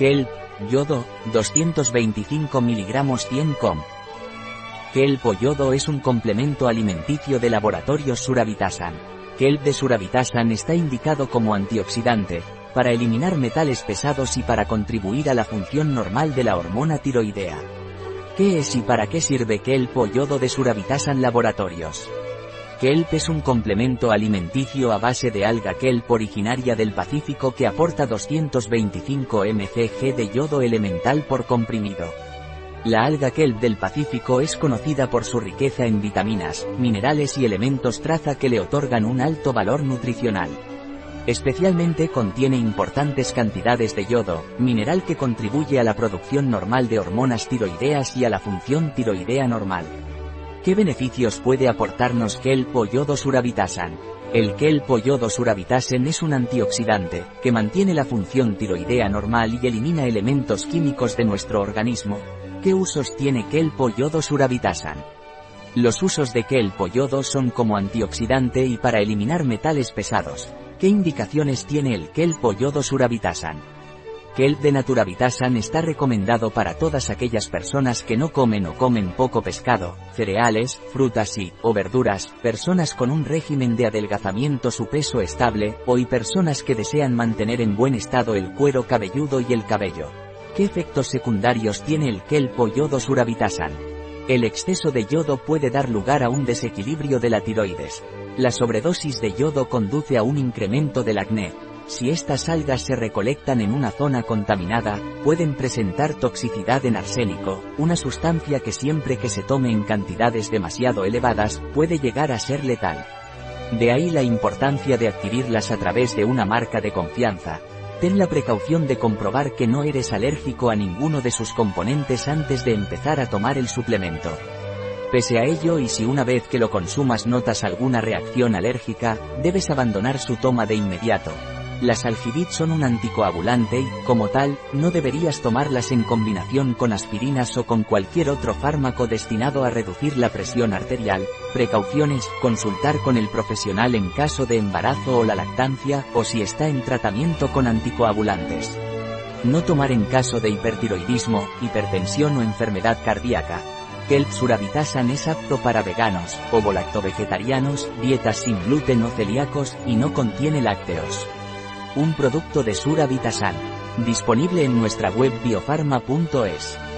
Kelp, yodo, 225 mg 100 com. Kelp o yodo es un complemento alimenticio de laboratorios Suravitasan. Kelp de Suravitasan está indicado como antioxidante, para eliminar metales pesados y para contribuir a la función normal de la hormona tiroidea. ¿Qué es y para qué sirve Kelp o yodo de Suravitasan Laboratorios? Kelp es un complemento alimenticio a base de alga kelp originaria del Pacífico que aporta 225 mcg de yodo elemental por comprimido. La alga kelp del Pacífico es conocida por su riqueza en vitaminas, minerales y elementos traza que le otorgan un alto valor nutricional. Especialmente contiene importantes cantidades de yodo, mineral que contribuye a la producción normal de hormonas tiroideas y a la función tiroidea normal. ¿Qué beneficios puede aportarnos kelp o surabitasan? El kelp o es un antioxidante, que mantiene la función tiroidea normal y elimina elementos químicos de nuestro organismo, ¿Qué usos tiene kelp yodo surabitasan? Los usos de kelp son como antioxidante y para eliminar metales pesados. ¿Qué indicaciones tiene el kelp surabitasan? Kelp de Naturavitasan está recomendado para todas aquellas personas que no comen o comen poco pescado, cereales, frutas y, o verduras, personas con un régimen de adelgazamiento su peso estable, o y personas que desean mantener en buen estado el cuero cabelludo y el cabello. ¿Qué efectos secundarios tiene el kelp o yodo surabitasan? El exceso de yodo puede dar lugar a un desequilibrio de la tiroides. La sobredosis de yodo conduce a un incremento del acné. Si estas algas se recolectan en una zona contaminada, pueden presentar toxicidad en arsénico, una sustancia que siempre que se tome en cantidades demasiado elevadas, puede llegar a ser letal. De ahí la importancia de adquirirlas a través de una marca de confianza, Ten la precaución de comprobar que no eres alérgico a ninguno de sus componentes antes de empezar a tomar el suplemento. Pese a ello y si una vez que lo consumas notas alguna reacción alérgica, debes abandonar su toma de inmediato, las algibit son un anticoagulante y, como tal, no deberías tomarlas en combinación con aspirinas o con cualquier otro fármaco destinado a reducir la presión arterial. Precauciones, consultar con el profesional en caso de embarazo o la lactancia, o si está en tratamiento con anticoagulantes. No tomar en caso de hipertiroidismo, hipertensión o enfermedad cardíaca. Kelp Suravitasan es apto para veganos, ovo-lacto-vegetarianos, dietas sin gluten o celíacos, y no contiene lácteos. Un producto de Vitasan. Disponible en nuestra web biofarma.es.